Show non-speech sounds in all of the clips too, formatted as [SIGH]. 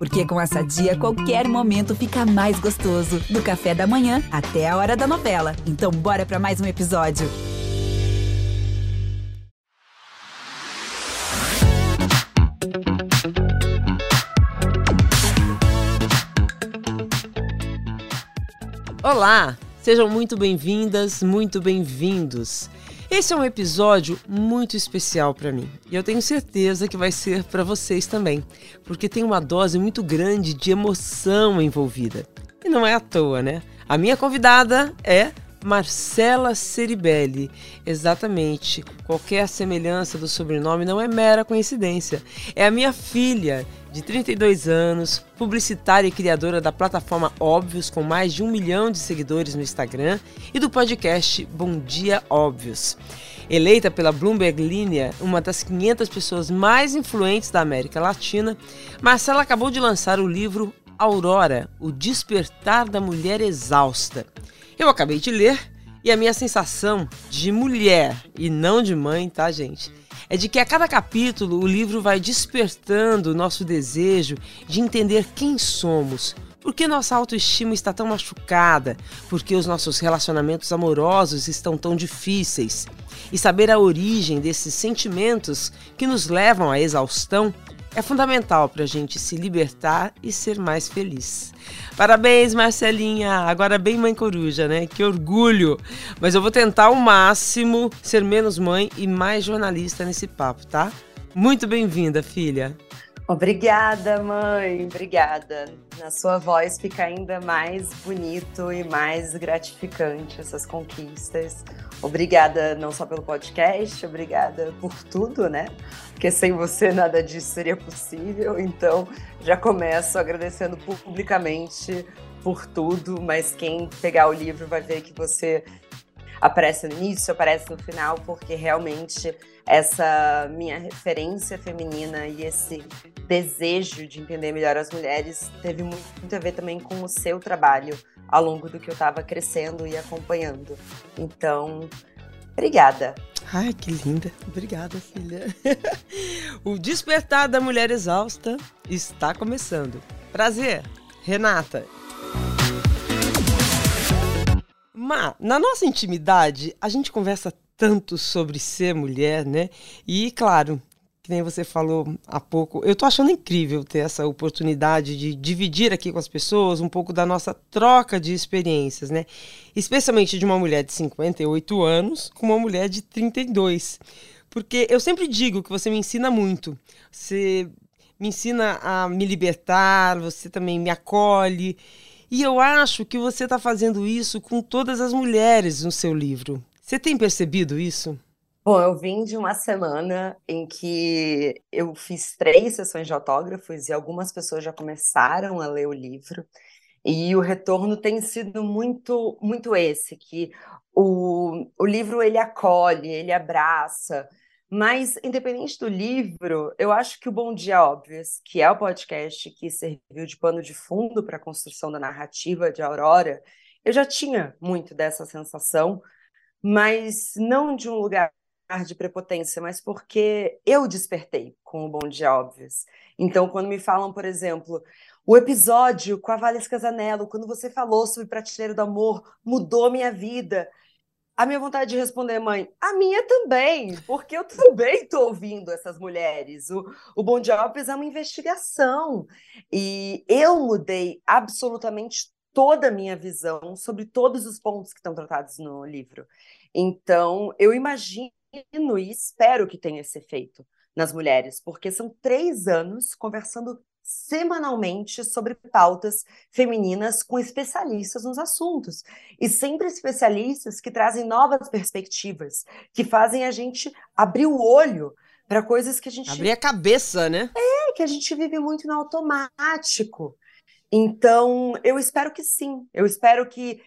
Porque com essa dia, qualquer momento fica mais gostoso. Do café da manhã até a hora da novela. Então, bora para mais um episódio. Olá, sejam muito bem-vindas, muito bem-vindos. Esse é um episódio muito especial para mim e eu tenho certeza que vai ser para vocês também, porque tem uma dose muito grande de emoção envolvida. E não é à toa, né? A minha convidada é Marcela Ceribelli. Exatamente. Qualquer semelhança do sobrenome não é mera coincidência. É a minha filha, de 32 anos, publicitária e criadora da plataforma Óbvios, com mais de um milhão de seguidores no Instagram, e do podcast Bom Dia Óbvios. Eleita pela Bloomberg Linea, uma das 500 pessoas mais influentes da América Latina, Marcela acabou de lançar o livro Aurora, o despertar da mulher exausta. Eu acabei de ler e a minha sensação de mulher e não de mãe, tá, gente? É de que a cada capítulo o livro vai despertando o nosso desejo de entender quem somos, por que nossa autoestima está tão machucada, por que os nossos relacionamentos amorosos estão tão difíceis. E saber a origem desses sentimentos que nos levam à exaustão é fundamental para a gente se libertar e ser mais feliz. Parabéns, Marcelinha! Agora bem mãe coruja, né? Que orgulho! Mas eu vou tentar ao máximo ser menos mãe e mais jornalista nesse papo, tá? Muito bem-vinda, filha! Obrigada, mãe, obrigada. Na sua voz fica ainda mais bonito e mais gratificante essas conquistas. Obrigada não só pelo podcast, obrigada por tudo, né? Porque sem você nada disso seria possível. Então, já começo agradecendo publicamente por tudo, mas quem pegar o livro vai ver que você aparece no início, aparece no final, porque realmente essa minha referência feminina e esse desejo de entender melhor as mulheres teve muito a ver também com o seu trabalho ao longo do que eu estava crescendo e acompanhando. Então, obrigada. Ai, que linda. Obrigada, filha. [LAUGHS] o Despertar da Mulher Exausta está começando. Prazer, Renata. Má, na nossa intimidade, a gente conversa tanto sobre ser mulher, né? E, claro, que nem você falou há pouco, eu tô achando incrível ter essa oportunidade de dividir aqui com as pessoas um pouco da nossa troca de experiências, né? Especialmente de uma mulher de 58 anos com uma mulher de 32. Porque eu sempre digo que você me ensina muito. Você me ensina a me libertar, você também me acolhe. E eu acho que você está fazendo isso com todas as mulheres no seu livro. Você tem percebido isso? Bom, eu vim de uma semana em que eu fiz três sessões de autógrafos e algumas pessoas já começaram a ler o livro. E o retorno tem sido muito, muito esse, que o, o livro ele acolhe, ele abraça, mas, independente do livro, eu acho que o Bom Dia Óbvios, que é o podcast que serviu de pano de fundo para a construção da narrativa de Aurora, eu já tinha muito dessa sensação, mas não de um lugar de prepotência, mas porque eu despertei com o Bom Dia Óbvios. Então, quando me falam, por exemplo, o episódio com a Valesca Zanello, quando você falou sobre Prateleira do Amor, mudou minha vida. A minha vontade de responder, mãe, a minha também, porque eu também estou ouvindo essas mulheres. O, o Bon Jobs é uma investigação. E eu mudei absolutamente toda a minha visão sobre todos os pontos que estão tratados no livro. Então, eu imagino e espero que tenha esse efeito nas mulheres, porque são três anos conversando semanalmente sobre pautas femininas com especialistas nos assuntos. E sempre especialistas que trazem novas perspectivas, que fazem a gente abrir o olho para coisas que a gente. Abrir a cabeça, né? É, que a gente vive muito no automático. Então, eu espero que sim. Eu espero que.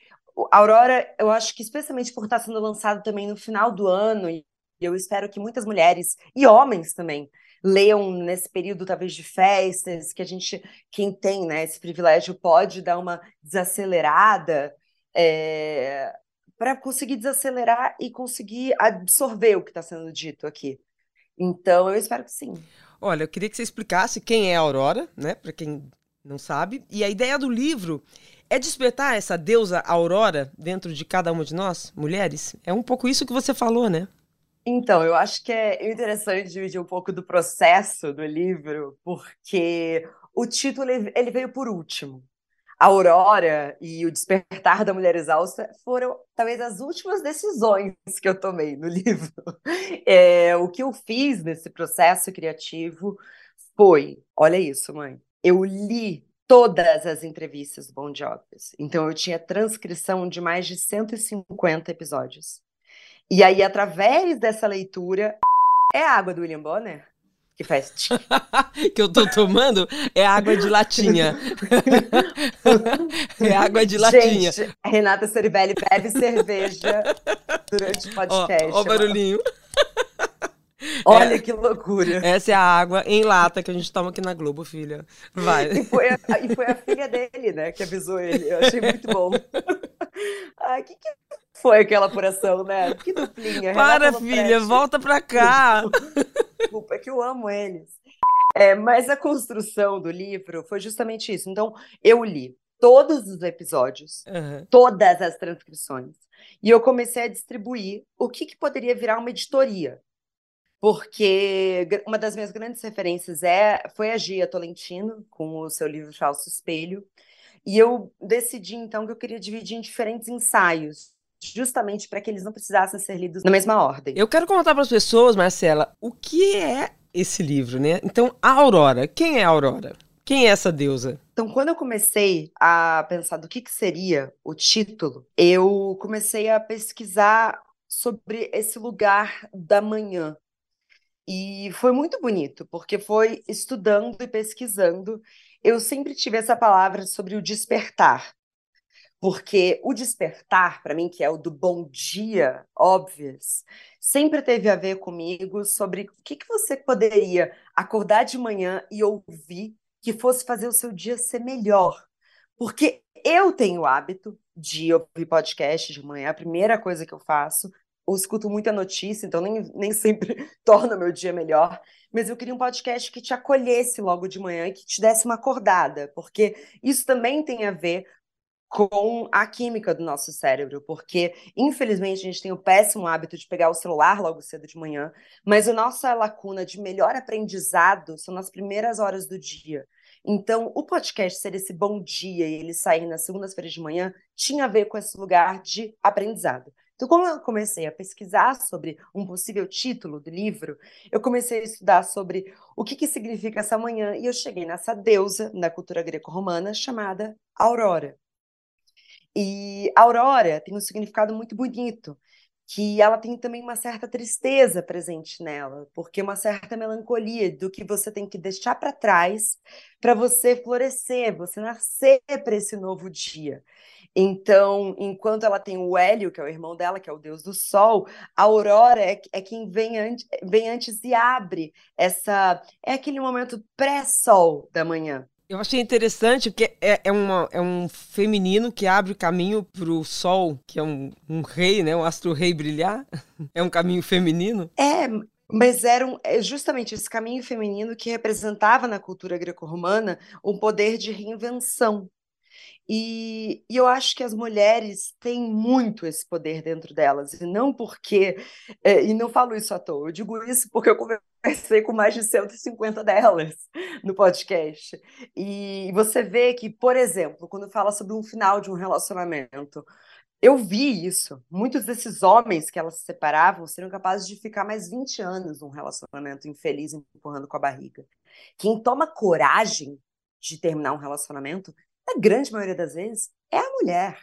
Aurora, eu acho que especialmente por estar sendo lançado também no final do ano, e eu espero que muitas mulheres e homens também leiam nesse período talvez de festas, que a gente, quem tem né, esse privilégio, pode dar uma desacelerada é, para conseguir desacelerar e conseguir absorver o que está sendo dito aqui. Então, eu espero que sim. Olha, eu queria que você explicasse quem é a Aurora, né? Para quem não sabe. E a ideia do livro é despertar essa deusa aurora dentro de cada uma de nós, mulheres. É um pouco isso que você falou, né? Então, eu acho que é interessante dividir um pouco do processo do livro, porque o título ele veio por último. A Aurora e o Despertar da Mulher Exausta foram talvez as últimas decisões que eu tomei no [LAUGHS] livro. É, o que eu fiz nesse processo criativo foi, olha isso, mãe, eu li todas as entrevistas do Bon Jobs. Então eu tinha transcrição de mais de 150 episódios. E aí, através dessa leitura, é a água do William Bonner que faz. [LAUGHS] que eu tô tomando é água de latinha. [LAUGHS] é água de latinha. Gente, Renata Ceribelli bebe cerveja durante o podcast. Ó, ó o barulhinho. Olha é, que loucura. Essa é a água em lata que a gente toma aqui na Globo, filha. Vai. E foi a, e foi a filha dele, né, que avisou ele. Eu achei muito bom. [LAUGHS] Ai, que que foi aquela apuração, né? Que duplinha. Para, filha, volta pra cá. Desculpa, é que eu amo eles. É, mas a construção do livro foi justamente isso. Então, eu li todos os episódios, uhum. todas as transcrições, e eu comecei a distribuir o que, que poderia virar uma editoria porque uma das minhas grandes referências é foi a Gia Tolentino, com o seu livro Falso Espelho, e eu decidi então que eu queria dividir em diferentes ensaios, justamente para que eles não precisassem ser lidos na mesma ordem. Eu quero contar para as pessoas, Marcela, o que é esse livro, né? Então, a Aurora, quem é a Aurora? Quem é essa deusa? Então, quando eu comecei a pensar do que, que seria o título, eu comecei a pesquisar sobre esse lugar da manhã, e foi muito bonito, porque foi estudando e pesquisando. Eu sempre tive essa palavra sobre o despertar. Porque o despertar, para mim, que é o do bom dia, óbvios, sempre teve a ver comigo sobre o que, que você poderia acordar de manhã e ouvir que fosse fazer o seu dia ser melhor. Porque eu tenho o hábito de ouvir podcast de manhã, a primeira coisa que eu faço, eu escuto muita notícia, então nem, nem sempre [LAUGHS] torna meu dia melhor. Mas eu queria um podcast que te acolhesse logo de manhã e que te desse uma acordada, porque isso também tem a ver com a química do nosso cérebro, porque infelizmente a gente tem o péssimo hábito de pegar o celular logo cedo de manhã, mas a nossa lacuna de melhor aprendizado são nas primeiras horas do dia. Então, o podcast ser esse bom dia e ele sair nas segundas-feiras de manhã tinha a ver com esse lugar de aprendizado. Então, como eu comecei a pesquisar sobre um possível título do livro, eu comecei a estudar sobre o que, que significa essa manhã e eu cheguei nessa deusa na cultura greco-romana chamada Aurora. E Aurora tem um significado muito bonito, que ela tem também uma certa tristeza presente nela, porque uma certa melancolia do que você tem que deixar para trás para você florescer, você nascer para esse novo dia. Então, enquanto ela tem o Hélio, que é o irmão dela, que é o deus do sol, a Aurora é, é quem vem, an vem antes e abre essa. É aquele momento pré-sol da manhã. Eu achei interessante porque é, é, uma, é um feminino que abre o caminho para o sol, que é um, um rei, né? Um astro-rei brilhar. [LAUGHS] É um caminho feminino. É, mas era um, é justamente esse caminho feminino que representava na cultura greco-romana um poder de reinvenção. E, e, eu acho que as mulheres têm muito esse poder dentro delas, e não porque, é, e não falo isso à toa, eu digo isso porque eu conversei com mais de 150 delas no podcast. E você vê que, por exemplo, quando fala sobre um final de um relacionamento, eu vi isso. Muitos desses homens que elas se separavam seriam capazes de ficar mais 20 anos num relacionamento infeliz, empurrando com a barriga. Quem toma coragem de terminar um relacionamento na grande maioria das vezes, é a mulher.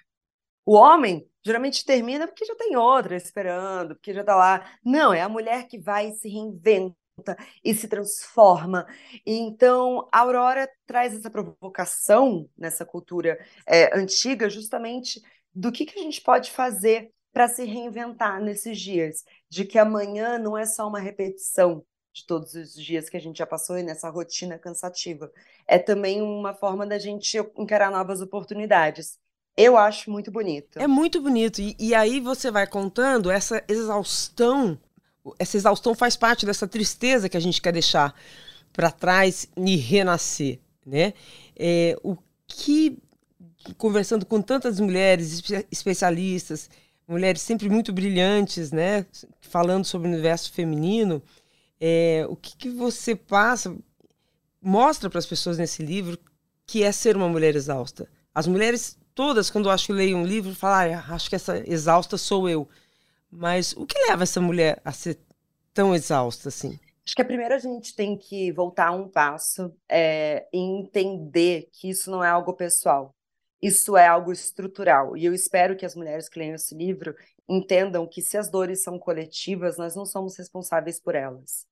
O homem geralmente termina porque já tem outra esperando, porque já está lá. Não, é a mulher que vai e se reinventa e se transforma. E então, a Aurora traz essa provocação nessa cultura é, antiga, justamente do que, que a gente pode fazer para se reinventar nesses dias, de que amanhã não é só uma repetição, de todos os dias que a gente já passou e nessa rotina cansativa. É também uma forma da gente encarar novas oportunidades. Eu acho muito bonito. É muito bonito. E, e aí você vai contando essa exaustão. Essa exaustão faz parte dessa tristeza que a gente quer deixar para trás e renascer. né? É, o que, conversando com tantas mulheres especialistas, mulheres sempre muito brilhantes, né? Falando sobre o universo feminino, é, o que, que você passa, mostra para as pessoas nesse livro que é ser uma mulher exausta? As mulheres todas, quando eu acho que leio um livro, falam, ah, acho que essa exausta sou eu. Mas o que leva essa mulher a ser tão exausta assim? Acho que a primeira a gente tem que voltar um passo é, e entender que isso não é algo pessoal. Isso é algo estrutural. E eu espero que as mulheres que leiam esse livro entendam que se as dores são coletivas, nós não somos responsáveis por elas.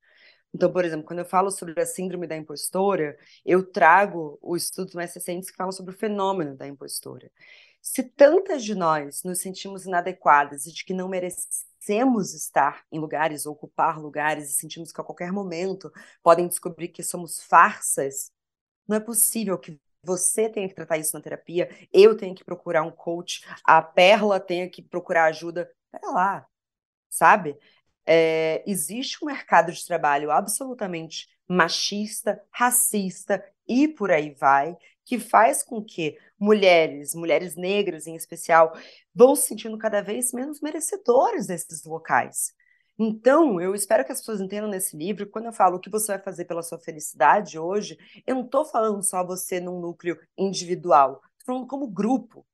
Então, por exemplo, quando eu falo sobre a síndrome da impostora, eu trago os estudos mais recentes que falam sobre o fenômeno da impostora. Se tantas de nós nos sentimos inadequadas e de que não merecemos estar em lugares, ocupar lugares, e sentimos que a qualquer momento podem descobrir que somos farsas, não é possível que você tenha que tratar isso na terapia, eu tenha que procurar um coach, a Perla tenha que procurar ajuda. Pera lá, sabe? é, existe um mercado de trabalho absolutamente machista, racista e por aí vai, que faz com que mulheres, mulheres negras em especial, vão se sentindo cada vez menos merecedoras desses locais. Então, eu espero que as pessoas entendam nesse livro, quando eu falo o que você vai fazer pela sua felicidade hoje, eu não estou falando só você num núcleo individual, estou falando como grupo.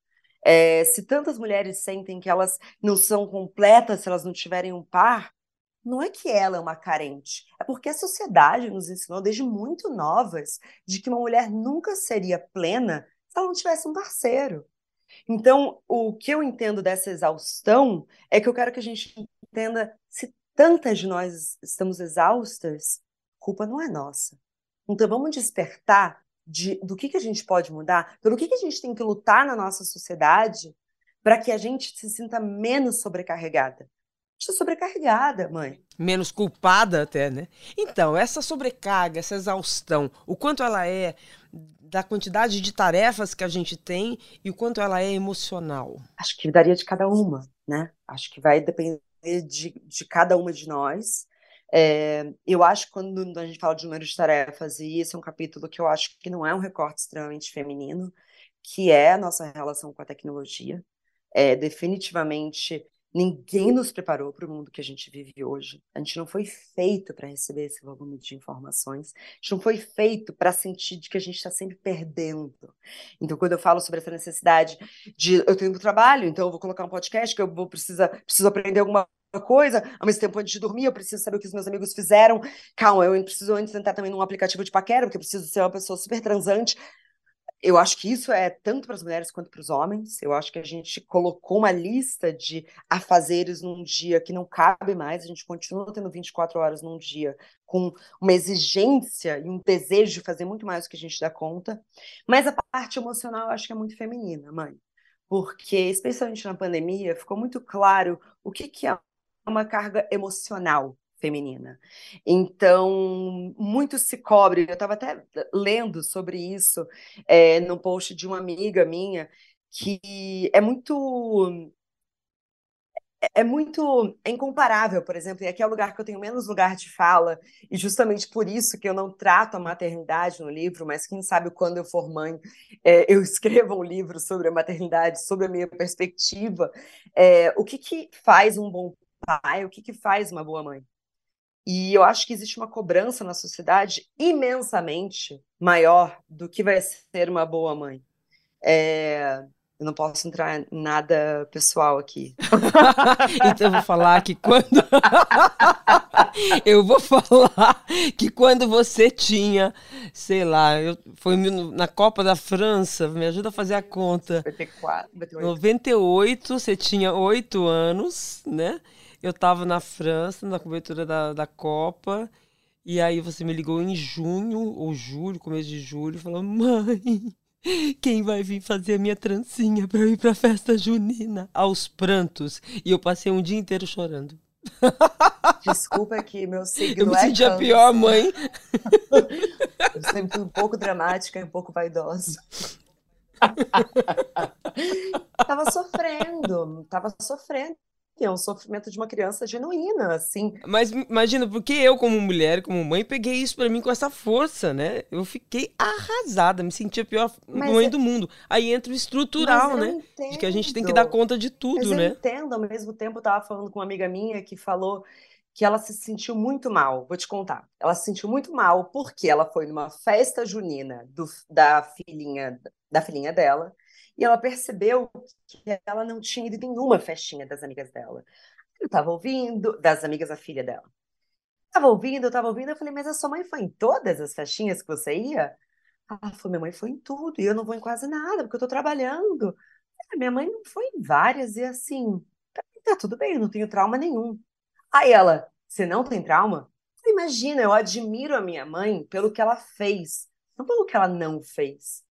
É, se tantas mulheres sentem que elas não são completas se elas não tiverem um par, não é que ela é uma carente, é porque a sociedade nos ensinou desde muito novas de que uma mulher nunca seria plena se ela não tivesse um parceiro. Então, o que eu entendo dessa exaustão é que eu quero que a gente entenda se tantas de nós estamos exaustas, culpa não é nossa. Então, vamos despertar de, do que, que a gente pode mudar, pelo que, que a gente tem que lutar na nossa sociedade para que a gente se sinta menos sobrecarregada estou sobrecarregada, mãe. Menos culpada até, né? Então, essa sobrecarga, essa exaustão, o quanto ela é da quantidade de tarefas que a gente tem e o quanto ela é emocional? Acho que daria de cada uma, né? Acho que vai depender de, de cada uma de nós. É, eu acho que quando a gente fala de número de tarefas, e esse é um capítulo que eu acho que não é um recorte extremamente feminino, que é a nossa relação com a tecnologia. É, definitivamente Ninguém nos preparou para o mundo que a gente vive hoje. A gente não foi feito para receber esse volume de informações. A gente não foi feito para sentir de que a gente está sempre perdendo. Então, quando eu falo sobre essa necessidade de eu tenho um trabalho, então eu vou colocar um podcast que eu vou precisar preciso aprender alguma coisa, ao mesmo tempo antes de dormir, eu preciso saber o que os meus amigos fizeram. Calma, eu preciso antes entrar também num aplicativo de paquera, porque eu preciso ser uma pessoa super transante eu acho que isso é tanto para as mulheres quanto para os homens. Eu acho que a gente colocou uma lista de afazeres num dia que não cabe mais. A gente continua tendo 24 horas num dia com uma exigência e um desejo de fazer muito mais do que a gente dá conta. Mas a parte emocional eu acho que é muito feminina, mãe. Porque, especialmente na pandemia, ficou muito claro o que, que é uma carga emocional feminina. Então, muito se cobre. Eu estava até lendo sobre isso é, no post de uma amiga minha, que é muito é, é muito é incomparável, por exemplo, e aqui é o lugar que eu tenho menos lugar de fala, e justamente por isso que eu não trato a maternidade no livro, mas quem sabe quando eu for mãe, é, eu [LAUGHS] escreva um livro sobre a maternidade, sobre a minha perspectiva. É, o que, que faz um bom pai, o que, que faz uma boa mãe? E eu acho que existe uma cobrança na sociedade imensamente maior do que vai ser uma boa mãe. É... Eu não posso entrar em nada pessoal aqui. [LAUGHS] então eu vou falar que quando. [LAUGHS] eu vou falar que quando você tinha, sei lá, eu... foi na Copa da França, me ajuda a fazer a conta. 94, 98. 98, você tinha oito anos, né? Eu estava na França, na cobertura da, da Copa, e aí você me ligou em junho ou julho, começo de julho, falou: mãe, quem vai vir fazer a minha trancinha para eu ir para a festa junina? Aos prantos. E eu passei um dia inteiro chorando. Desculpa que meu signo eu me é senti a pior mãe. eu sempre fui um pouco dramática e um pouco vaidosa. [LAUGHS] tava sofrendo, tava sofrendo é um sofrimento de uma criança genuína, assim. Mas imagina, porque eu, como mulher, como mãe, peguei isso para mim com essa força, né? Eu fiquei arrasada, me sentia a pior mas mãe eu... do mundo. Aí entra o estrutural, né? Entendo. De que a gente tem que dar conta de tudo, mas né? Eu entendo, ao mesmo tempo, eu tava falando com uma amiga minha que falou que ela se sentiu muito mal. Vou te contar. Ela se sentiu muito mal porque ela foi numa festa junina do, da filhinha da filhinha dela e ela percebeu que ela não tinha ido em nenhuma festinha das amigas dela. Eu estava ouvindo, das amigas da filha dela. Estava ouvindo, eu estava ouvindo, eu falei, mas a sua mãe foi em todas as festinhas que você ia? Ela falou, minha mãe foi em tudo, e eu não vou em quase nada, porque eu estou trabalhando. Minha mãe não foi em várias, e assim, tá tudo bem, eu não tenho trauma nenhum. Aí ela, você não tem trauma? Imagina, eu admiro a minha mãe pelo que ela fez, não pelo que ela não fez.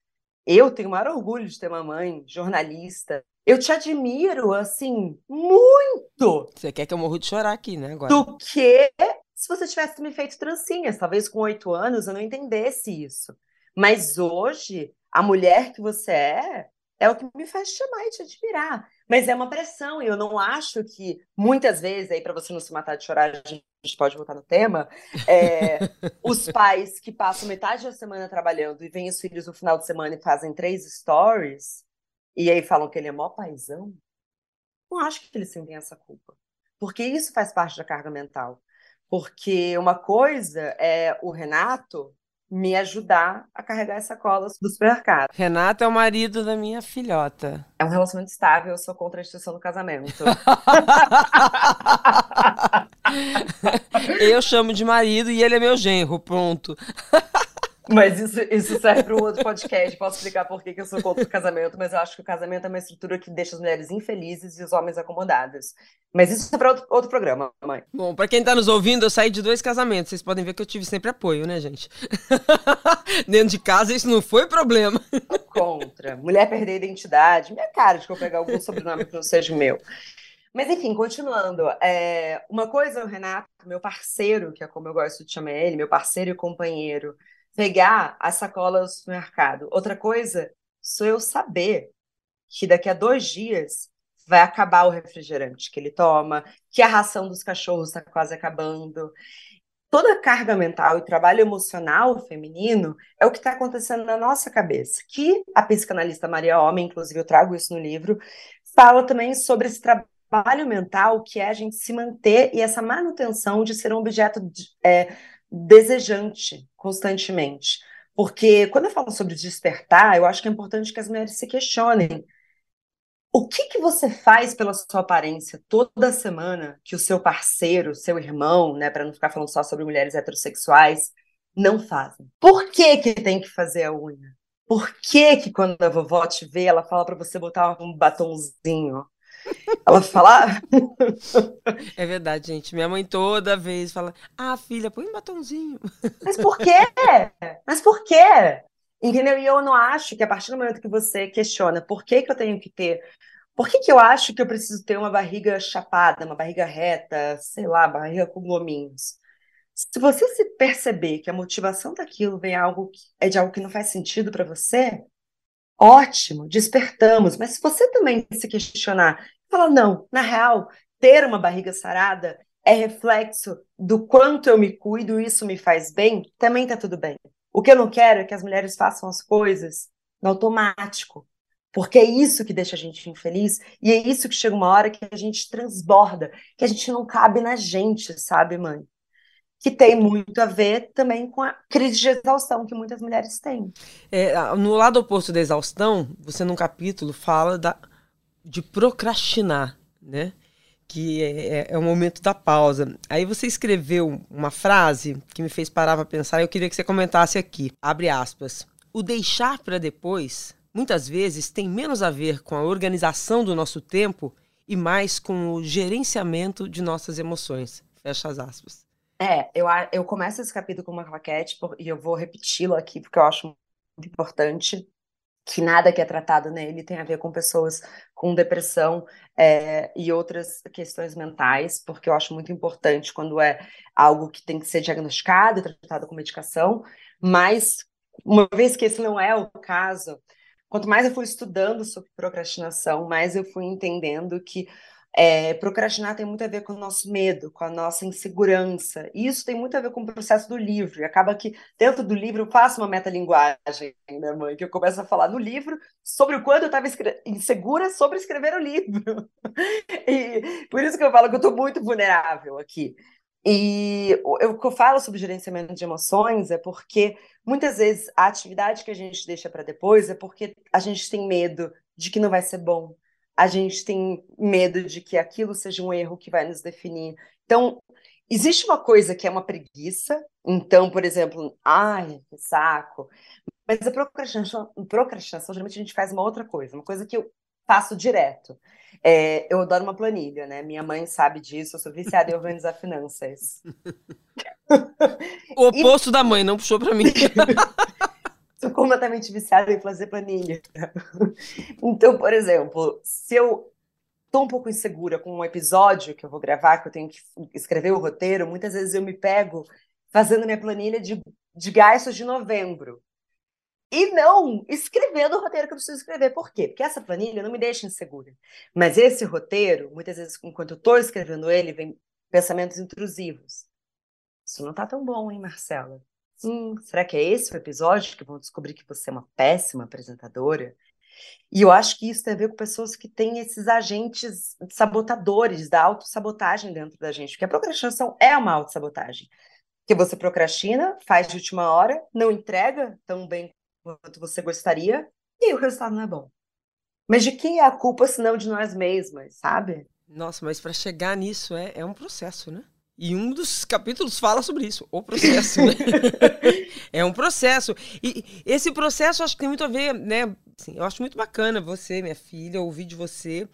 Eu tenho o maior orgulho de ter uma mãe jornalista. Eu te admiro, assim, muito. Você quer que eu morro de chorar aqui, né? Agora. Do que se você tivesse me feito trancinhas. Talvez com oito anos eu não entendesse isso. Mas hoje, a mulher que você é, é o que me faz te amar e te admirar. Mas é uma pressão, e eu não acho que, muitas vezes, aí para você não se matar de chorar, a gente pode voltar no tema, é, [LAUGHS] os pais que passam metade da semana trabalhando e vêm os filhos no final de semana e fazem três stories, e aí falam que ele é mó paizão, não acho que eles sentem essa culpa. Porque isso faz parte da carga mental. Porque uma coisa é o Renato me ajudar a carregar as sacolas do supermercado. Renato é o marido da minha filhota. É um relacionamento estável, eu sou contra a instituição do casamento. [LAUGHS] eu chamo de marido e ele é meu genro, pronto. Mas isso, isso serve para um outro podcast. Posso explicar por que, que eu sou contra o casamento, mas eu acho que o casamento é uma estrutura que deixa as mulheres infelizes e os homens acomodados. Mas isso é para outro, outro, programa, mãe. Bom, para quem está nos ouvindo, eu saí de dois casamentos. Vocês podem ver que eu tive sempre apoio, né, gente? [LAUGHS] Dentro de casa isso não foi problema. Contra. Mulher perder a identidade. Minha cara de que eu pegar algum sobrenome que não seja meu. Mas enfim, continuando. É, uma coisa, é o Renato, meu parceiro, que é como eu gosto de chamar ele, meu parceiro e companheiro, pegar as sacolas do supermercado. Outra coisa, sou eu saber que daqui a dois dias vai acabar o refrigerante que ele toma, que a ração dos cachorros está quase acabando. Toda a carga mental e trabalho emocional feminino é o que está acontecendo na nossa cabeça. Que a psicanalista Maria Homem, inclusive eu trago isso no livro, fala também sobre esse trabalho mental que é a gente se manter e essa manutenção de ser um objeto é, desejante constantemente. Porque quando eu falo sobre despertar, eu acho que é importante que as mulheres se questionem. O que, que você faz pela sua aparência toda semana que o seu parceiro, seu irmão, né, para não ficar falando só sobre mulheres heterossexuais, não fazem? Por que, que tem que fazer a unha? Por que, que quando a vovó te vê, ela fala para você botar um batonzinho? Ela fala. [LAUGHS] é verdade, gente. Minha mãe toda vez fala: Ah, filha, põe um batonzinho. Mas por quê? Mas por quê? Entendeu? E eu não acho que a partir do momento que você questiona por que, que eu tenho que ter. Por que, que eu acho que eu preciso ter uma barriga chapada, uma barriga reta, sei lá, barriga com gominhos? Se você se perceber que a motivação daquilo vem algo que, é de algo que não faz sentido para você, ótimo, despertamos. Mas se você também se questionar, falar, não, na real, ter uma barriga sarada é reflexo do quanto eu me cuido, isso me faz bem, também tá tudo bem. O que eu não quero é que as mulheres façam as coisas no automático, porque é isso que deixa a gente infeliz e é isso que chega uma hora que a gente transborda, que a gente não cabe na gente, sabe, mãe? que tem muito a ver também com a crise de exaustão que muitas mulheres têm. É, no lado oposto da exaustão, você num capítulo fala da, de procrastinar, né? Que é, é, é, o momento da pausa. Aí você escreveu uma frase que me fez parar para pensar e eu queria que você comentasse aqui. Abre aspas. O deixar para depois, muitas vezes, tem menos a ver com a organização do nosso tempo e mais com o gerenciamento de nossas emoções. Fecha as aspas. É, eu, eu começo esse capítulo com uma claquete e eu vou repeti-lo aqui porque eu acho muito importante que nada que é tratado nele tem a ver com pessoas com depressão é, e outras questões mentais, porque eu acho muito importante quando é algo que tem que ser diagnosticado e tratado com medicação, mas uma vez que esse não é o caso, quanto mais eu fui estudando sobre procrastinação, mais eu fui entendendo que É, procrastinar tem muito a ver com o nosso medo, com a nossa insegurança. E isso tem muito a ver com o processo do livro. E acaba que dentro do livro eu faço uma metalinguagem, né, mãe? Que eu começo a falar no livro sobre o quanto eu estava insegura sobre escrever o livro. [LAUGHS] e por isso que eu falo que eu estou muito vulnerável aqui. E o que eu falo sobre gerenciamento de emoções é porque muitas vezes a atividade que a gente deixa para depois é porque a gente tem medo de que não vai ser bom, a gente tem medo de que aquilo seja um erro que vai nos definir. Então, existe uma coisa que é uma preguiça, então, por exemplo, ai, que saco. Mas a procrastinação, procrastinação, geralmente a gente faz uma outra coisa, uma coisa que eu faço direto. É, eu adoro uma planilha, né? Minha mãe sabe disso, eu sou viciada em organizar finanças. [LAUGHS] O oposto e... da mãe, não puxou para mim. [LAUGHS] sou completamente viciada em fazer planilha. Então, por exemplo, se eu tô um pouco insegura com um episódio que eu vou gravar, que eu tenho que escrever o roteiro, muitas vezes eu me pego fazendo minha planilha de, de gastos de novembro. E não escrevendo o roteiro que eu preciso escrever. Por quê? Porque essa planilha não me deixa insegura. Mas esse roteiro, muitas vezes, enquanto eu estou escrevendo ele, vem pensamentos intrusivos. Isso não está tão bom, hein, Marcela? Hum, será que é esse o episódio que vão descobrir que você é uma péssima apresentadora? E eu acho que isso tem a ver com pessoas que têm esses agentes sabotadores da autossabotagem dentro da gente, porque a procrastinação é uma autossabotagem. Que você procrastina, faz de última hora, não entrega tão bem quanto você gostaria, e aí o resultado não é bom. Mas de quem é a culpa se não de nós mesmas, sabe? Nossa, mas para chegar nisso é, é um processo, né? E um dos capítulos fala sobre isso, o processo. Né? [LAUGHS] é um processo. E esse processo acho que tem muito a ver, né? Assim, eu acho muito bacana você, minha filha, ouvir de você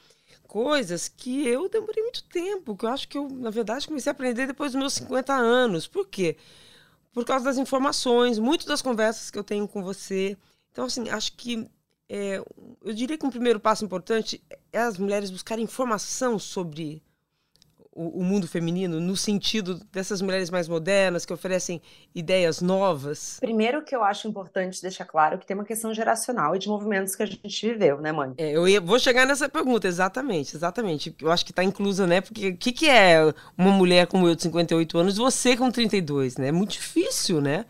coisas que eu demorei muito tempo, que eu acho que eu, na verdade, comecei a aprender depois dos meus 50 anos. Por quê? Por causa das informações, muito das conversas que eu tenho com você. Então, assim, acho que é, eu diria que um primeiro passo importante é as mulheres buscarem informação sobre o, o, mundo feminino no sentido dessas mulheres mais modernas que oferecem ideias novas? Primeiro que eu acho importante deixar claro que tem uma questão geracional e de movimentos que a gente viveu, né, mãe? É, eu ia, vou chegar nessa pergunta, exatamente, exatamente. Eu acho que está inclusa, né? Porque o que, que é uma mulher como eu de 58 anos e você com 32, né? É muito difícil, né?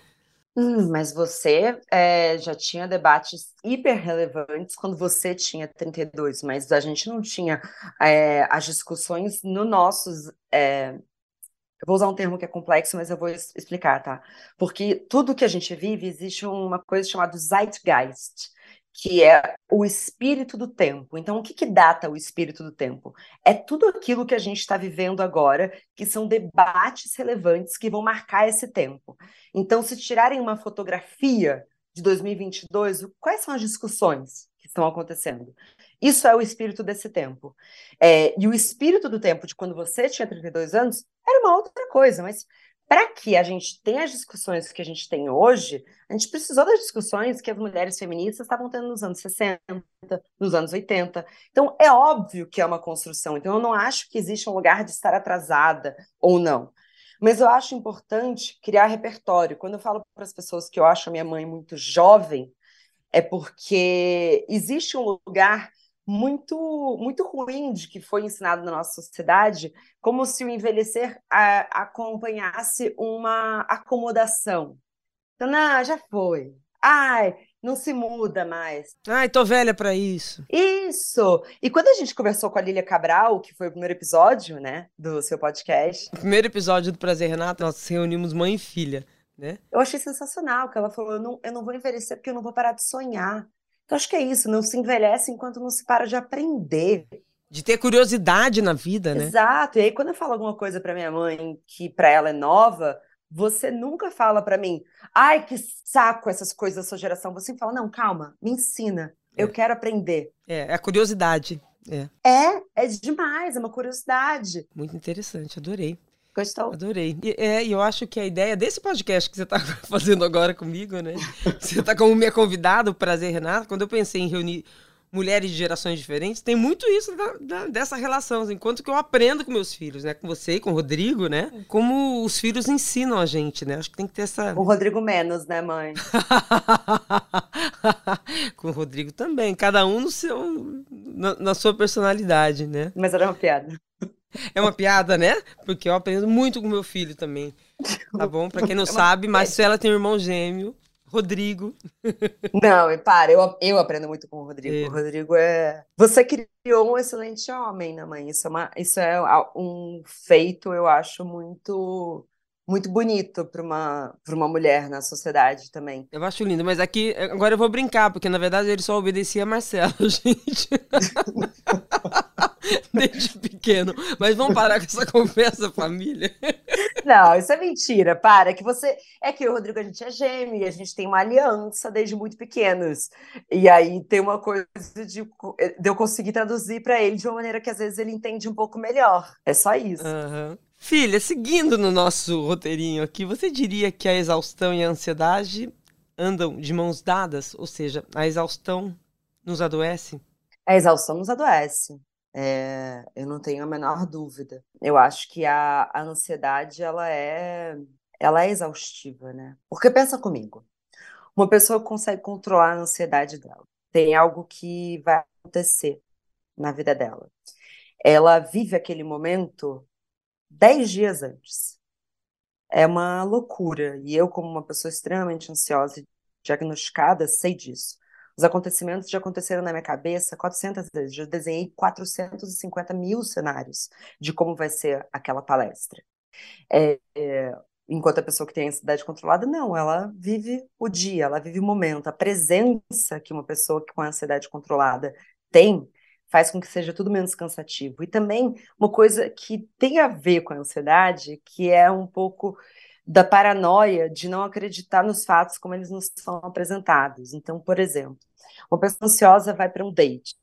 Hum, mas você é, já tinha debates hiper relevantes quando você tinha 32, mas a gente não tinha é, as discussões no nossos. É, eu vou usar um termo que é complexo, mas eu vou explicar, tá? Porque tudo que a gente vive existe uma coisa chamada Zeitgeist, que é o espírito do tempo. Então, o que, que data o espírito do tempo? É tudo aquilo que a gente está vivendo agora, que são debates relevantes que vão marcar esse tempo. Então, se tirarem uma fotografia de 2022, quais são as discussões que estão acontecendo? Isso é o espírito desse tempo. É, e o espírito do tempo de quando você tinha 32 anos era uma outra coisa, mas para que a gente tenha as discussões que a gente tem hoje, a gente precisou das discussões que as mulheres feministas estavam tendo nos anos 60, nos anos 80. Então, é óbvio que é uma construção. Então, eu não acho que existe um lugar de estar atrasada ou não. Mas eu acho importante criar repertório. Quando eu falo para as pessoas que eu acho a minha mãe muito jovem, é porque existe um lugar muito muito ruim de que foi ensinado na nossa sociedade, como se o envelhecer a, acompanhasse uma acomodação. Então, não, já foi. Ai, não se muda mais. Ai, tô velha para isso. Isso. E quando a gente conversou com a Lília Cabral, que foi o primeiro episódio, né, do seu podcast. O primeiro episódio do Prazer Renato, nós reunimos mãe e filha, né? Eu achei sensacional, que ela falou, eu não, eu não vou envelhecer porque eu não vou parar de sonhar. Então, acho que é isso, não se envelhece enquanto não se para de aprender. De ter curiosidade na vida, né? Exato. E aí, quando eu falo alguma coisa para minha mãe que para ela é nova, você nunca fala para mim, ai, que saco essas coisas da sua geração. Você fala, não, calma, me ensina. É. Eu quero aprender. É, é a curiosidade. É. é, é demais, é uma curiosidade. Muito interessante, adorei. Gostou? Adorei. E é, eu acho que a ideia desse podcast que você está [LAUGHS] fazendo agora comigo, né? Você está como minha convidada, o Prazer Renata, quando eu pensei em reunir mulheres de gerações diferentes, tem muito isso da, da, dessa relação. Assim, enquanto que eu aprendo com meus filhos, né? Com você e com o Rodrigo, né? Como os filhos ensinam a gente, né? Acho que tem que ter essa. O Rodrigo menos, né, mãe? [LAUGHS] com o Rodrigo também. Cada um no seu, na, na sua personalidade, né? Mas era uma piada. [LAUGHS] É uma piada, né? Porque eu aprendo muito com meu filho também. Tá bom? Pra quem não [LAUGHS] é sabe, Marcela tem um irmão gêmeo, Rodrigo. [LAUGHS] Não, para, eu, eu aprendo muito com o Rodrigo. É. O Rodrigo é. Você criou um excelente homem, né, mãe? Isso é, uma, isso é um feito, eu acho, muito muito bonito para uma, uma mulher na sociedade também. Eu acho lindo, mas aqui, agora eu vou brincar, porque na verdade ele só obedecia a Marcelo, gente. [LAUGHS] Desde pequeno. Mas vamos parar com essa conversa, família. Não, isso é mentira, para. Que você. É que o Rodrigo, a gente é gêmeo e a gente tem uma aliança desde muito pequenos. E aí tem uma coisa de, de eu conseguir traduzir para ele de uma maneira que às vezes ele entende um pouco melhor. É só isso. Uhum. Filha, seguindo no nosso roteirinho aqui, você diria que a exaustão e a ansiedade andam de mãos dadas? Ou seja, a exaustão nos adoece? A exaustão nos adoece. É, eu não tenho a menor dúvida. Eu acho que a, a ansiedade ela é, ela é exaustiva, né? Porque pensa comigo, uma pessoa consegue controlar a ansiedade dela. Tem algo que vai acontecer na vida dela. Ela vive aquele momento dez dias antes. É uma loucura. E eu, como uma pessoa extremamente ansiosa e diagnosticada, sei disso. Os acontecimentos já aconteceram na minha cabeça 400 vezes. Já desenhei 450 mil cenários de como vai ser aquela palestra. É, é, enquanto a pessoa que tem a ansiedade controlada, não, ela vive o dia, ela vive o momento. A presença que uma pessoa com a ansiedade controlada tem faz com que seja tudo menos cansativo. E também uma coisa que tem a ver com a ansiedade, que é um pouco da paranoia de não acreditar nos fatos como eles nos são apresentados. Então, por exemplo, uma pessoa ansiosa vai para um date.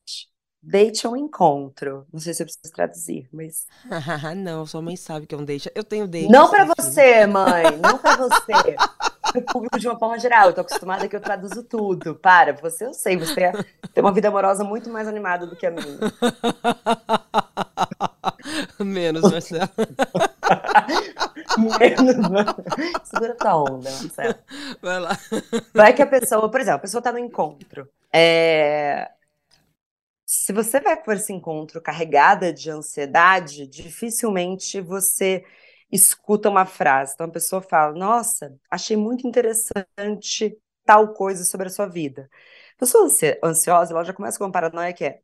Date é um encontro. Não sei se eu preciso traduzir, mas. [LAUGHS] não, sua mãe sabe que é um date. Eu tenho date. Não para você, mãe. Não para [LAUGHS] você. o público de uma forma geral. Eu tô acostumada que eu traduzo tudo. Para, você eu sei, você é, tem uma vida amorosa muito mais animada do que a minha. [LAUGHS] Menos, Marcelo. Né? Segura tua onda, Marcelo. Vai lá. Vai que a pessoa, por exemplo, a pessoa tá no encontro. É... Se você vai para esse encontro carregada de ansiedade, dificilmente você escuta uma frase. Então a pessoa fala: Nossa, achei muito interessante tal coisa sobre a sua vida. A pessoa ansiosa, ela já começa com uma paranoia que é: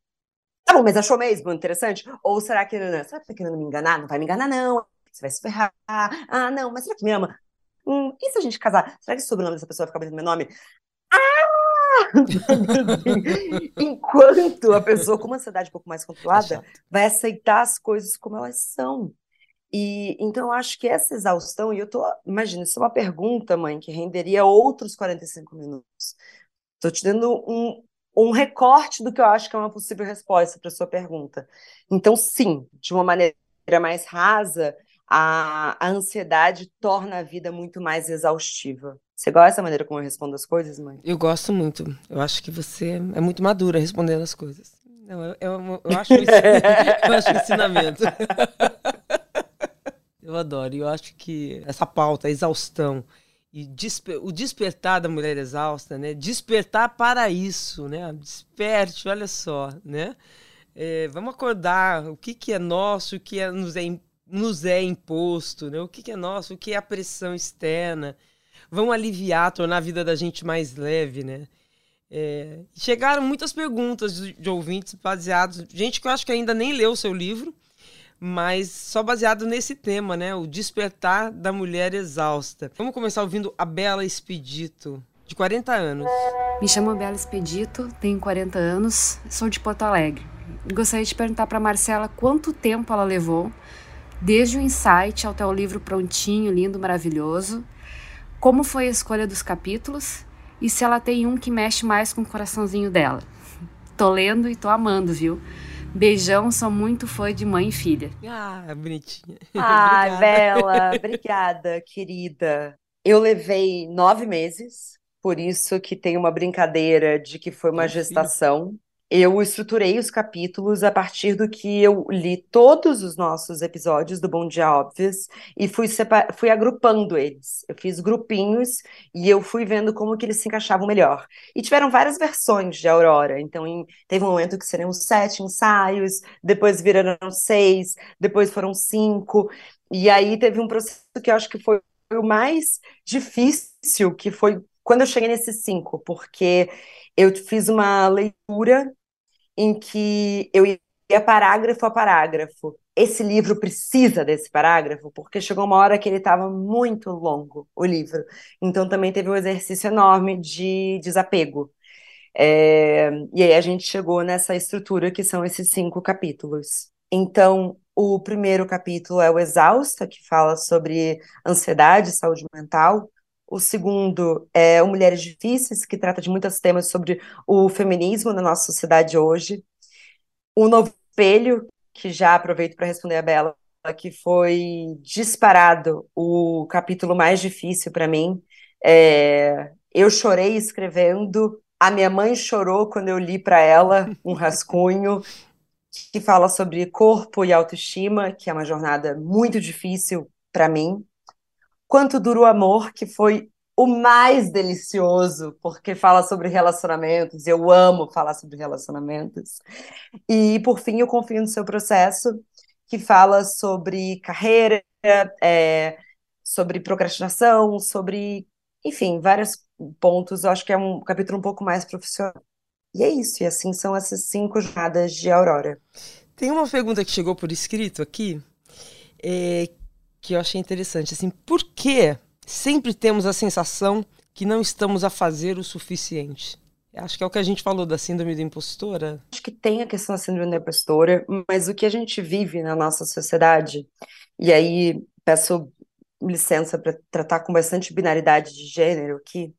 Tá bom, mas achou mesmo interessante? Ou será que. Será que tá querendo me enganar? Não vai me enganar, não. Você vai se ferrar. Ah, não, mas será que me ama? Hum, e se a gente casar? Será que o sobrenome dessa pessoa fica parecendo meu nome? Ah! [LAUGHS] Enquanto a pessoa com uma ansiedade um pouco mais controlada é vai aceitar as coisas como elas são. E então eu acho que essa exaustão, e eu tô, imagina, isso é uma pergunta, mãe, que renderia outros 45 minutos. Estou te dando um, um recorte do que eu acho que é uma possível resposta para sua pergunta. Então, sim, de uma maneira mais rasa, a, a ansiedade torna a vida muito mais exaustiva. Você gosta dessa maneira como eu respondo as coisas, mãe? Eu gosto muito. Eu acho que você é muito madura respondendo as coisas. Não, eu, eu, eu acho, isso, [LAUGHS] eu acho ensinamento. [LAUGHS] Eu adoro. E eu acho que essa pauta, a exaustão e desper o despertar da mulher exausta, né? Despertar para isso, né? Desperte, olha só, né? É, vamos acordar o que, que é nosso, o que é, nos, é, nos é imposto, né? O que, que é nosso, o que é a pressão externa. Vamos aliviar, tornar a vida da gente mais leve, né? É, chegaram muitas perguntas de, de ouvintes baseados, gente que eu acho que ainda nem leu o seu livro, mas só baseado nesse tema, né? O despertar da mulher exausta. Vamos começar ouvindo a Bela Expedito, de 40 anos. Me chamo Bela Expedito, tenho 40 anos, sou de Porto Alegre. Gostaria de perguntar para Marcela quanto tempo ela levou, desde o insight até o livro prontinho, lindo, maravilhoso. Como foi a escolha dos capítulos e se ela tem um que mexe mais com o coraçãozinho dela. [LAUGHS] Tô lendo e tô amando, viu? Beijão, sou muito fã de mãe e filha. Ah, bonitinha. [LAUGHS] Ah, Bela, [LAUGHS] obrigada, querida. Eu levei nove meses, por isso que tem uma brincadeira de que foi uma gestação. Eu estruturei os capítulos a partir do que eu li todos os nossos episódios do Bom Dia Óbvios e fui, fui agrupando eles. Eu fiz grupinhos e eu fui vendo como que eles se encaixavam melhor. E tiveram várias versões de Aurora. Então, em, teve um momento que seriam sete ensaios, depois viraram seis, depois foram cinco. E aí teve um processo que eu acho que foi o mais difícil, que foi quando eu cheguei nesses cinco, porque eu fiz uma leitura em que eu ia parágrafo a parágrafo. Esse livro precisa desse parágrafo, porque chegou uma hora que ele estava muito longo, o livro. Então também teve um exercício enorme de desapego. É, e aí a gente chegou nessa estrutura que são esses cinco capítulos. Então, o primeiro capítulo é o Exausta, que fala sobre ansiedade saúde mental. O segundo é o Mulheres Difíceis, que trata de muitos temas sobre o feminismo na nossa sociedade hoje. O Novo Espelho, que já aproveito para responder a Bela, que foi disparado o capítulo mais difícil para mim. É, eu chorei escrevendo, a minha mãe chorou quando eu li para ela um rascunho que fala sobre corpo e autoestima, que é uma jornada muito difícil para mim. Quanto Dura o Amor, que foi o mais delicioso, porque fala sobre relacionamentos, eu amo falar sobre relacionamentos. E, por fim, eu confio no seu processo, que fala sobre carreira, é, sobre procrastinação, sobre, enfim, vários pontos. Eu acho que é um capítulo um pouco mais profissional. E é isso, e assim são essas cinco jornadas de Aurora. Tem uma pergunta que chegou por escrito aqui, é, que eu achei interessante. Assim, por que sempre temos a sensação que não estamos a fazer o suficiente? Acho que é o que a gente falou da síndrome da impostora. Acho que tem a questão da síndrome da impostora, mas o que a gente vive na nossa sociedade, e aí peço licença para tratar com bastante binaridade de gênero aqui,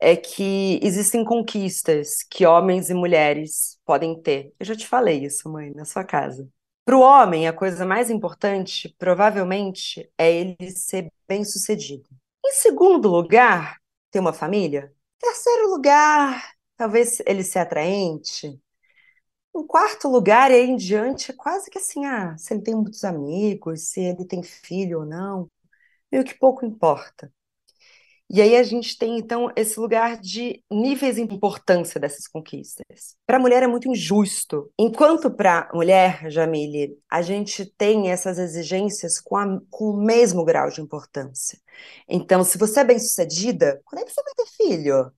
é que existem conquistas que homens e mulheres podem ter. Eu já te falei isso, mãe, na sua casa. Para o homem, a coisa mais importante, provavelmente, é ele ser bem-sucedido. Em segundo lugar, ter uma família. Terceiro lugar, talvez ele ser atraente. Em quarto lugar, e aí em diante, é quase que assim, ah, se ele tem muitos amigos, se ele tem filho ou não, meio que pouco importa. E aí a gente tem, então, esse lugar de níveis de importância dessas conquistas. Para a mulher é muito injusto. Enquanto para a mulher, Jamile, a gente tem essas exigências com, a, com o mesmo grau de importância. Então, se você é bem-sucedida, quando é que você vai ter filho?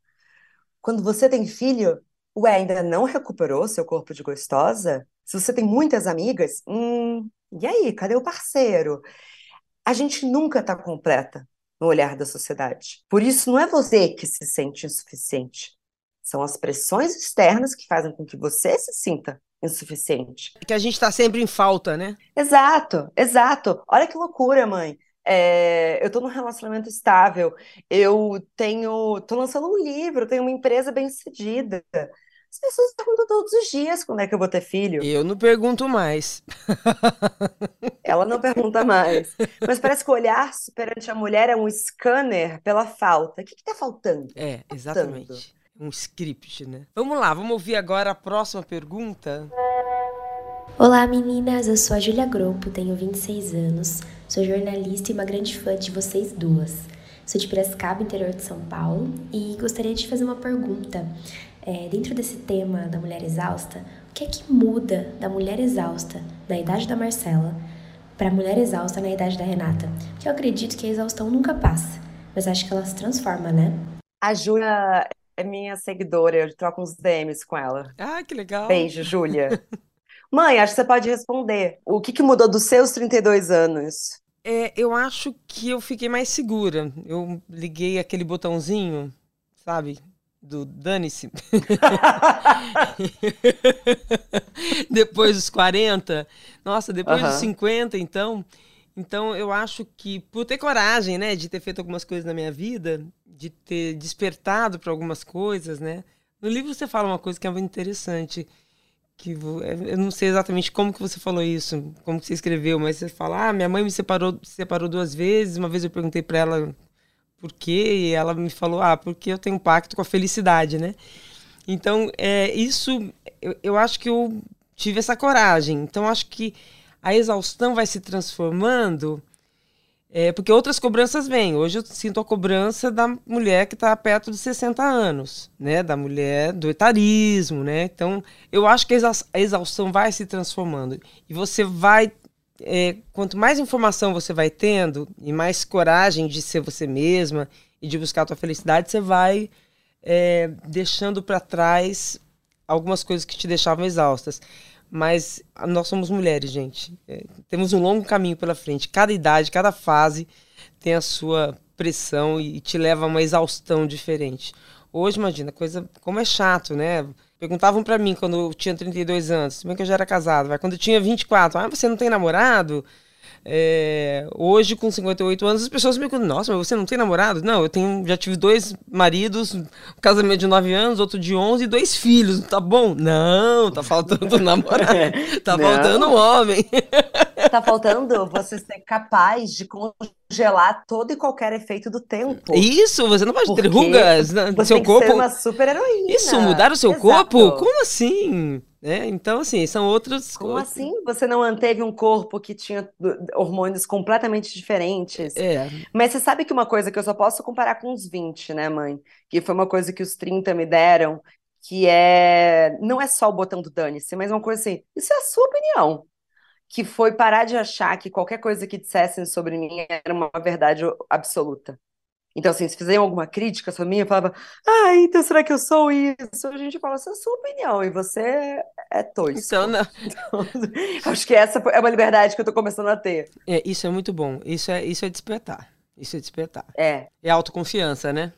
Quando você tem filho, ué, ainda não recuperou seu corpo de gostosa? Se você tem muitas amigas, hum, e aí, cadê o parceiro? A gente nunca está completa no olhar da sociedade. Por isso, não é você que se sente insuficiente. São as pressões externas que fazem com que você se sinta insuficiente. Que a gente está sempre em falta, né? Exato, exato. Olha que loucura, mãe. É, eu estou num relacionamento estável, eu tenho, estou lançando um livro, tenho uma empresa bem sucedida. As pessoas perguntam todos os dias quando é que eu vou ter filho. Eu não pergunto mais. [LAUGHS] Ela não pergunta mais. Mas parece que o olhar perante a mulher é um scanner pela falta. O que está faltando? É, tá exatamente. Um script, né? Vamos lá, vamos ouvir agora a próxima pergunta. Olá meninas, eu sou a Julia Groppo, tenho 26 anos, sou jornalista e uma grande fã de vocês duas. Sou de Piracicaba, interior de São Paulo, e gostaria de fazer uma pergunta. É, dentro desse tema da mulher exausta, o que é que muda da mulher exausta na idade da Marcela para a mulher exausta na idade da Renata? Porque eu acredito que a exaustão nunca passa, mas acho que ela se transforma, né? A Júlia é minha seguidora, eu troco uns DMs com ela. Ah, que legal. Beijo, Júlia. [LAUGHS] Mãe, acho que você pode responder. O que, que mudou dos seus 32 anos? É, eu acho que eu fiquei mais segura. Eu liguei aquele botãozinho, sabe? Do dane-se. [LAUGHS] depois dos 40. Nossa, depois dos 50, então. Então eu acho que por ter coragem, né, de ter feito algumas coisas na minha vida, de ter despertado para algumas coisas, né? No livro você fala uma coisa que é muito interessante, que eu não sei exatamente como que você falou isso, como que você escreveu, mas você fala: "Ah, minha mãe me separou, separou duas vezes, uma vez eu perguntei para ela por quê? E ela me falou, ah, porque eu tenho um pacto com a felicidade, né? Então, é, isso, eu, eu acho que eu tive essa coragem. Então, acho que a exaustão vai se transformando é, porque outras cobranças vêm. Hoje eu sinto a cobrança da mulher que está perto de 60 anos, né? Da mulher do etarismo, né? Então, eu acho que a exaustão vai se transformando. E você vai. É, quanto mais informação você vai tendo e mais coragem de ser você mesma e de buscar a tua felicidade, você vai é, deixando para trás algumas coisas que te deixavam exaustas. Mas nós somos mulheres, gente. É, temos um longo caminho pela frente. Cada idade, cada fase tem a sua pressão e te leva a uma exaustão diferente. Hoje, imagina, coisa como é chato, né? Perguntavam para mim quando eu tinha 32 anos, como é que eu já era casado? Vai, quando eu tinha 24, ah, você não tem namorado? É, hoje, com 58 anos, as pessoas me perguntam: Nossa, mas você não tem namorado? Não, eu tenho, já tive dois maridos, um casamento de 9 anos, outro de 11 e dois filhos. Tá bom? Não, tá faltando namorado. [LAUGHS] tá não. faltando um homem. [LAUGHS] tá faltando você ser capaz de congelar todo e qualquer efeito do tempo. Isso, você não pode ter rugas no seu corpo. Ser uma super heroína. Isso, mudar o seu Exato. corpo? Como assim? É, então, assim, são outras Como assim? Você não manteve um corpo que tinha hormônios completamente diferentes? É. Mas você sabe que uma coisa que eu só posso comparar com os 20, né, mãe? Que foi uma coisa que os 30 me deram, que é. Não é só o botão do dane-se, mas uma coisa assim. Isso é a sua opinião. Que foi parar de achar que qualquer coisa que dissessem sobre mim era uma verdade absoluta. Então, assim, se fizerem alguma crítica sobre mim, eu falava, ah, então será que eu sou isso? A gente fala, essa é a sua opinião, e você é tosco. Então, não. [LAUGHS] Então, acho que essa é uma liberdade que eu tô começando a ter. É, isso é muito bom. Isso é, isso é despertar. Isso é despertar. É. É autoconfiança, né?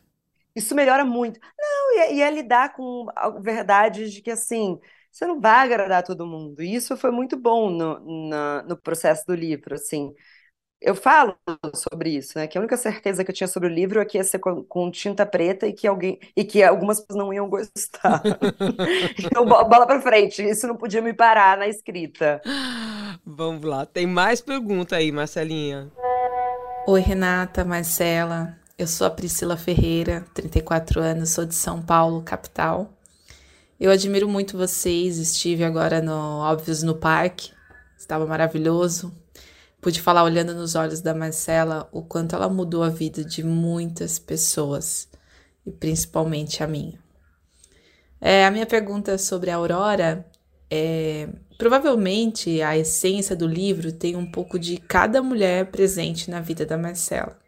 Isso melhora muito. Não, e é, e é lidar com a verdade de que, assim, você não vai agradar todo mundo. E isso foi muito bom no, na, no processo do livro, assim eu falo sobre isso, né? Que a única certeza que eu tinha sobre o livro é que ia ser com, com tinta preta e que alguém e que algumas pessoas não iam gostar. [LAUGHS] então, bola para frente. Isso não podia me parar na escrita. Vamos lá. Tem mais pergunta aí, Marcelinha. Oi, Renata, Marcela. Eu sou a Priscila Ferreira, 34 anos, sou de São Paulo, capital. Eu admiro muito vocês. Estive agora no Óbvios no Parque. Estava maravilhoso Pude falar olhando nos olhos da Marcela o quanto ela mudou a vida de muitas pessoas e principalmente a minha. É, a minha pergunta sobre a Aurora é: provavelmente a essência do livro tem um pouco de cada mulher presente na vida da Marcela.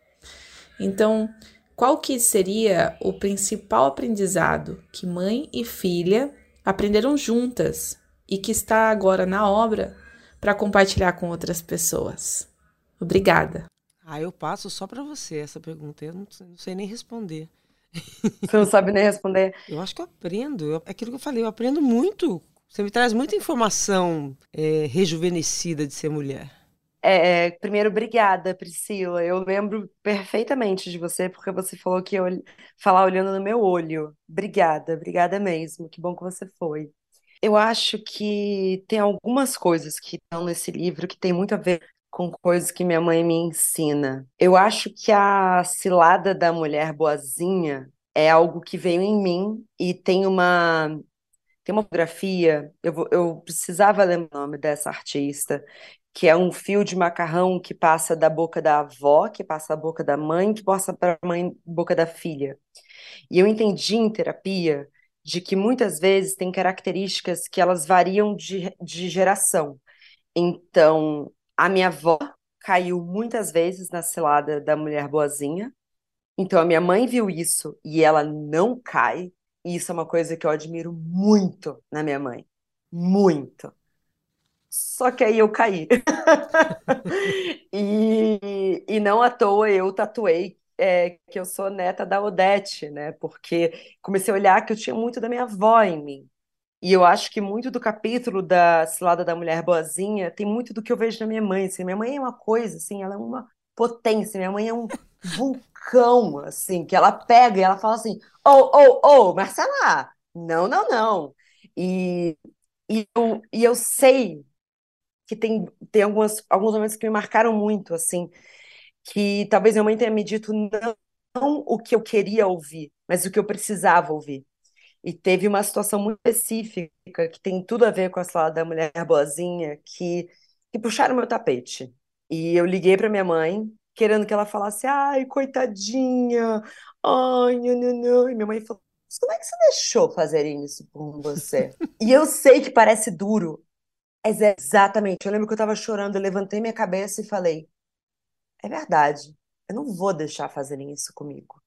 Então, qual que seria o principal aprendizado que mãe e filha aprenderam juntas e que está agora na obra para compartilhar com outras pessoas? Obrigada. Ah, eu passo só para você essa pergunta. Eu não, não, sei nem responder. Você não sabe nem responder? [LAUGHS] Eu acho que eu aprendo. Eu, é aquilo que eu falei, eu aprendo muito. Você me traz muita informação é, rejuvenescida de ser mulher. É, é, primeiro, obrigada, Priscila. Eu lembro perfeitamente de você, porque você falou que eu falar olhando no meu olho. Obrigada, obrigada mesmo. Que bom que você foi. Eu acho que tem algumas coisas que estão nesse livro que tem muito a ver com coisas que minha mãe me ensina. Eu acho que a cilada da mulher boazinha é algo que veio em mim e tem uma tem uma fotografia, eu, eu precisava lembrar o nome dessa artista, que é um fio de macarrão que passa da boca da avó, que passa da boca da mãe, que passa para a mãe, boca da filha. E eu entendi em terapia de que muitas vezes tem características que elas variam de, de geração. Então, a minha avó caiu muitas vezes na cilada da mulher boazinha. Então, a minha mãe viu isso e ela não cai. E isso é uma coisa que eu admiro muito na minha mãe. Muito. Só que aí eu caí. [LAUGHS] e, e não à toa eu tatuei é, que eu sou neta da Odete, né? Porque comecei a olhar que eu tinha muito da minha avó em mim. E eu acho que muito do capítulo da Cilada da Mulher Boazinha tem muito do que eu vejo na minha mãe. Assim, minha mãe é uma coisa, assim, ela é uma potência. Minha mãe é um [LAUGHS] vulcão, assim, que ela pega e ela fala assim: ô, ô, ô, Marcela, não, não, não. E, e, eu, e eu sei que tem, tem algumas, alguns momentos que me marcaram muito, assim, que talvez minha mãe tenha me dito não, não o que eu queria ouvir, mas o que eu precisava ouvir. E teve uma situação muito específica que tem tudo a ver com a salada da mulher boazinha que, que puxaram meu tapete. E eu liguei para minha mãe, querendo que ela falasse, ai, coitadinha, ai, não, não, não. E minha mãe falou, como é que você deixou fazerem isso com você? [LAUGHS] e eu sei que parece duro, exatamente. Eu lembro que eu estava chorando, eu levantei minha cabeça e falei, é verdade, eu não vou deixar fazerem isso comigo.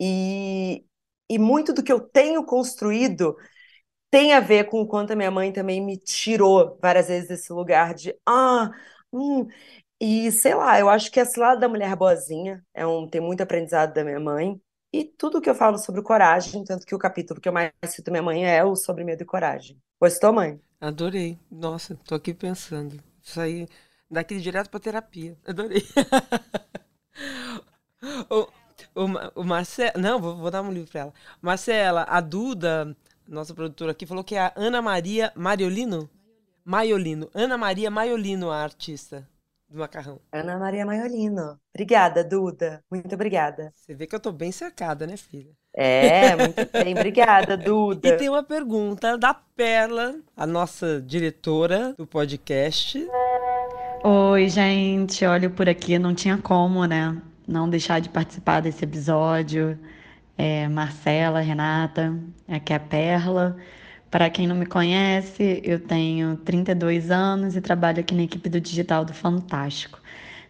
E, e muito do que eu tenho construído tem a ver com o quanto a minha mãe também me tirou várias vezes desse lugar de ah, hum. E sei lá, eu acho que esse lado da mulher boazinha é um, tem muito aprendizado da minha mãe. E tudo que eu falo sobre coragem, tanto que o capítulo que eu mais cito minha mãe é o sobre medo e coragem. Gostou, mãe? Adorei. Nossa, tô aqui pensando. Isso aí, daqui direto pra terapia. Adorei. [LAUGHS] o, o, o. Não, vou, vou, dar um livro pra ela. Marcela, a Duda, nossa produtora aqui, falou que é a Ana Maria Mariolino? Maiolino. Ana Maria Maiolino, a artista do macarrão. Ana Maria Maiolino. Obrigada, Duda. Muito obrigada. Você vê que eu tô bem cercada, né, filha? É, muito bem. Obrigada, [LAUGHS] Duda. E tem uma pergunta da Perla, a nossa diretora do podcast. Oi, gente. Olha, por aqui não tinha como, né? Não deixar de participar desse episódio. É, Marcela, Renata, aqui é a Perla. Para quem não me conhece, eu tenho 32 anos e trabalho aqui na equipe do Digital do Fantástico.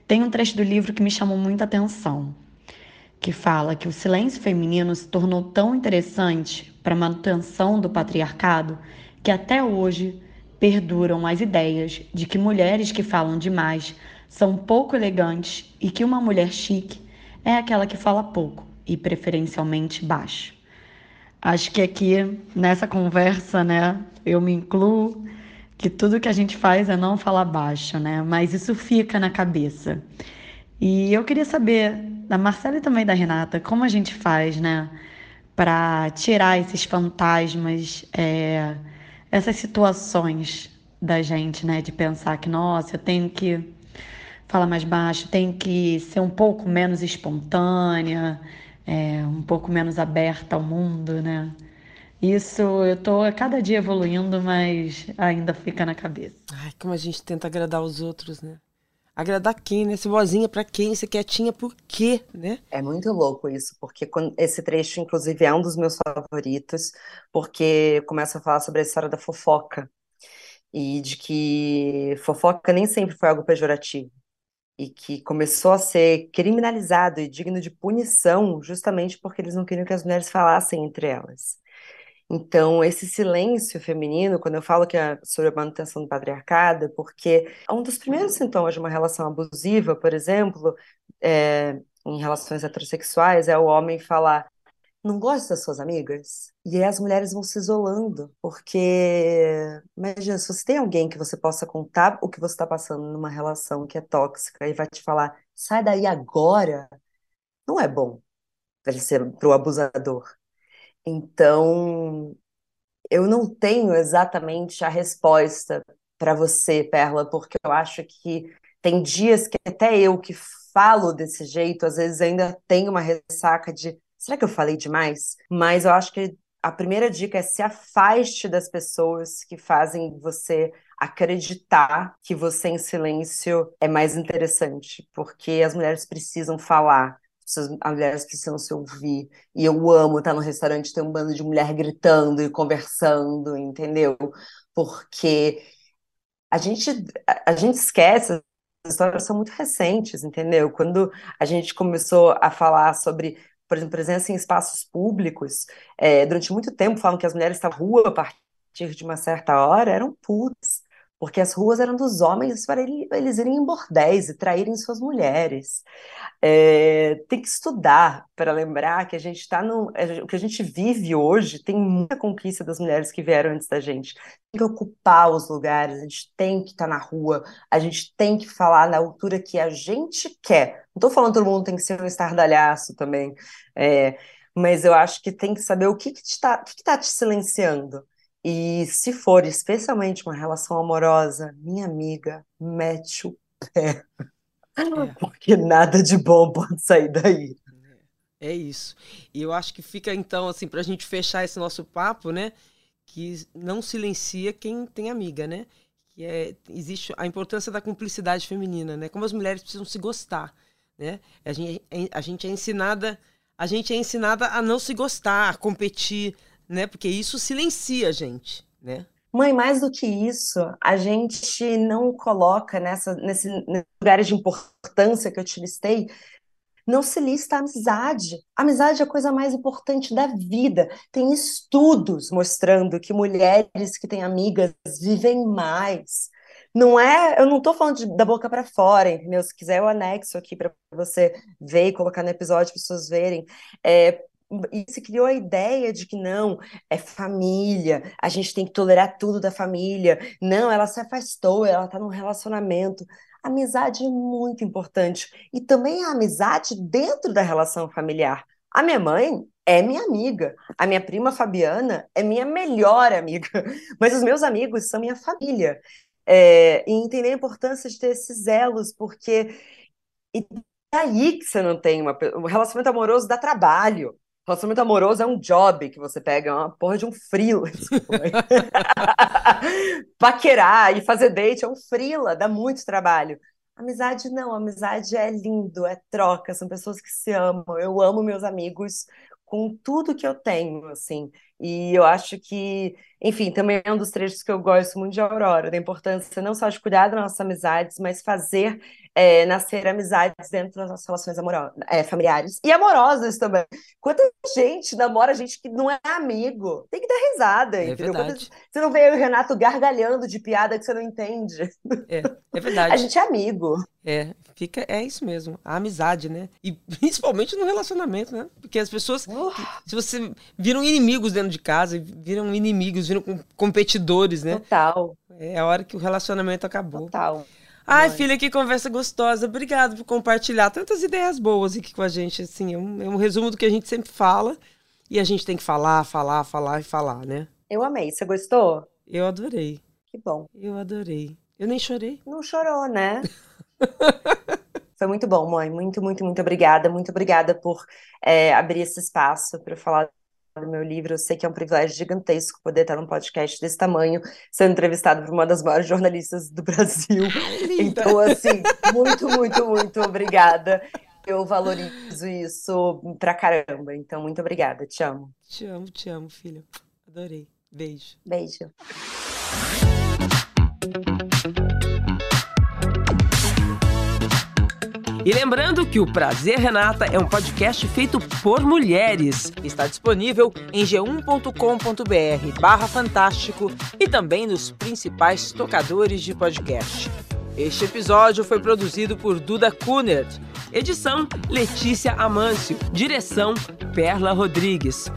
Tem um trecho do livro que me chamou muita atenção, que fala que o silêncio feminino se tornou tão interessante para a manutenção do patriarcado que até hoje perduram as ideias de que mulheres que falam demais são pouco elegantes e que uma mulher chique é aquela que fala pouco e preferencialmente baixo. Acho que aqui nessa conversa, né, eu me incluo que tudo que a gente faz é não falar baixo, né? Mas isso fica na cabeça. E eu queria saber da Marcela e também da Renata, como a gente faz, né, para tirar esses fantasmas, é, essas situações da gente, né, de pensar que nossa, eu tenho que falar mais baixo, tenho que ser um pouco menos espontânea é, um pouco menos aberta ao mundo, né? Isso eu tô a cada dia evoluindo, mas ainda fica na cabeça. Ai, como a gente tenta agradar os outros, né? Agradar quem, né? Ser boazinha pra quem? Ser quietinha por quê, né? É muito louco isso, porque esse trecho, inclusive, é um dos meus favoritos, porque começa a falar sobre a história da fofoca. E de que fofoca nem sempre foi algo pejorativo e que começou a ser criminalizado e digno de punição justamente porque eles não queriam que as mulheres falassem entre elas. Então, esse silêncio feminino, quando eu falo que é sobre a manutenção do patriarcado, porque um dos primeiros sintomas de uma relação abusiva, por exemplo, é, em relações heterossexuais, é o homem falar: não gosta das suas amigas? E aí as mulheres vão se isolando, porque imagina, se você tem alguém que você possa contar o que você está passando numa relação que é tóxica e vai te falar, sai daí agora, não é bom para o abusador. Então, eu não tenho exatamente a resposta para você, Perla, porque eu acho que tem dias que até eu que falo desse jeito, às vezes ainda tenho uma ressaca de será que eu falei demais? Mas eu acho que a primeira dica é se afaste das pessoas que fazem você acreditar que você em silêncio é mais interessante, porque as mulheres precisam falar, as mulheres precisam se ouvir. E eu amo estar no restaurante ter um bando de mulher gritando e conversando, entendeu? Porque a gente a gente esquece as histórias são muito recentes, entendeu? Quando a gente começou a falar sobre por exemplo, presença em espaços públicos, é, durante muito tempo falam que as mulheres na rua a partir de uma certa hora, eram putas, porque as ruas eram dos homens para eles irem em bordéis e traírem suas mulheres. É, tem que estudar para lembrar que a gente está no. O que a gente vive hoje tem muita conquista das mulheres que vieram antes da gente. Tem que ocupar os lugares, a gente tem que estar tá na rua, a gente tem que falar na altura que a gente quer. Não estou falando que todo mundo tem que ser um estardalhaço também, é, mas eu acho que tem que saber o que está que, que, que tá te silenciando. E se for especialmente uma relação amorosa, minha amiga, mete o pé. É. Porque nada de bom pode sair daí. É isso. E eu acho que fica, então, assim, para a gente fechar esse nosso papo, né? Que não silencia quem tem amiga, né? Que é, existe a importância da cumplicidade feminina, né? Como as mulheres precisam se gostar, né? A gente, a gente é ensinada, a gente é ensinada a não se gostar, a competir, né? Porque isso silencia a gente, né? Mãe, mais do que isso, a gente não coloca nessa, nesse, nesses lugares de importância que eu te listei, não se lista a amizade. A amizade é a coisa mais importante da vida. Tem estudos mostrando que mulheres que têm amigas vivem mais. Não é, eu não estou falando de, da boca para fora, entendeu? Se quiser eu anexo aqui para você ver e colocar no episódio para as pessoas verem. É, e se criou a ideia de que não, é família, a gente tem que tolerar tudo da família. Não, ela se afastou, ela está num relacionamento. Amizade é muito importante. E também a amizade dentro da relação familiar. A minha mãe é minha amiga. A minha prima Fabiana é minha melhor amiga. [LAUGHS] Mas os meus amigos são minha família. É, e entender a importância de ter esses elos, porque. E daí que você não tem uma. O relacionamento amoroso dá trabalho. Relacionamento amoroso é um job que você pega, é uma porra de um frila. [LAUGHS] Paquerar e fazer date é um frila, dá muito trabalho. Amizade não, amizade é lindo, é troca, são pessoas que se amam. Eu amo meus amigos com tudo que eu tenho, assim. E eu acho que, enfim, também é um dos trechos que eu gosto muito de Aurora, da importância não só de cuidar das nossas amizades, mas fazer é, nascer amizades dentro das nossas relações amorosas, é, familiares e amorosas também. Quanta gente namora gente que não é amigo? Tem que dar risada, é entendeu? Verdade. Você não vê o Renato gargalhando de piada que você não entende. É, é [LAUGHS] verdade. A gente é amigo. É, fica, é isso mesmo, a amizade, né? E principalmente no relacionamento, né? Porque as pessoas, se você viram inimigos dentro de casa, viram inimigos, viram competidores, né? Total. É a hora que o relacionamento acabou. Total. Ai, Mãe. filha, que conversa gostosa. Obrigada por compartilhar tantas ideias boas aqui com a gente. Assim, é um, é um resumo do que a gente sempre fala. E a gente tem que falar, falar, falar e falar, né? Eu amei. Você gostou? Eu adorei. Que bom. Eu adorei. Eu nem chorei. Não chorou, né? [LAUGHS] Foi muito bom, mãe. Muito, muito, muito obrigada. Muito obrigada por é, abrir esse espaço para falar do meu livro. Eu sei que é um privilégio gigantesco poder estar num podcast desse tamanho, sendo entrevistado por uma das maiores [LAUGHS] jornalistas do Brasil. [LAUGHS] Então, assim, muito, muito, muito obrigada. Eu valorizo isso pra caramba. Então, muito obrigada. Te amo. Te amo, te amo, filha. Adorei. Beijo. Beijo. E lembrando que o Prazer Renata é um podcast feito por mulheres. Está disponível em g1.com.br barra fantástico e também nos principais tocadores de podcast. Este episódio foi produzido por Duda Kunert. Edição Letícia Amâncio. Direção Perla Rodrigues.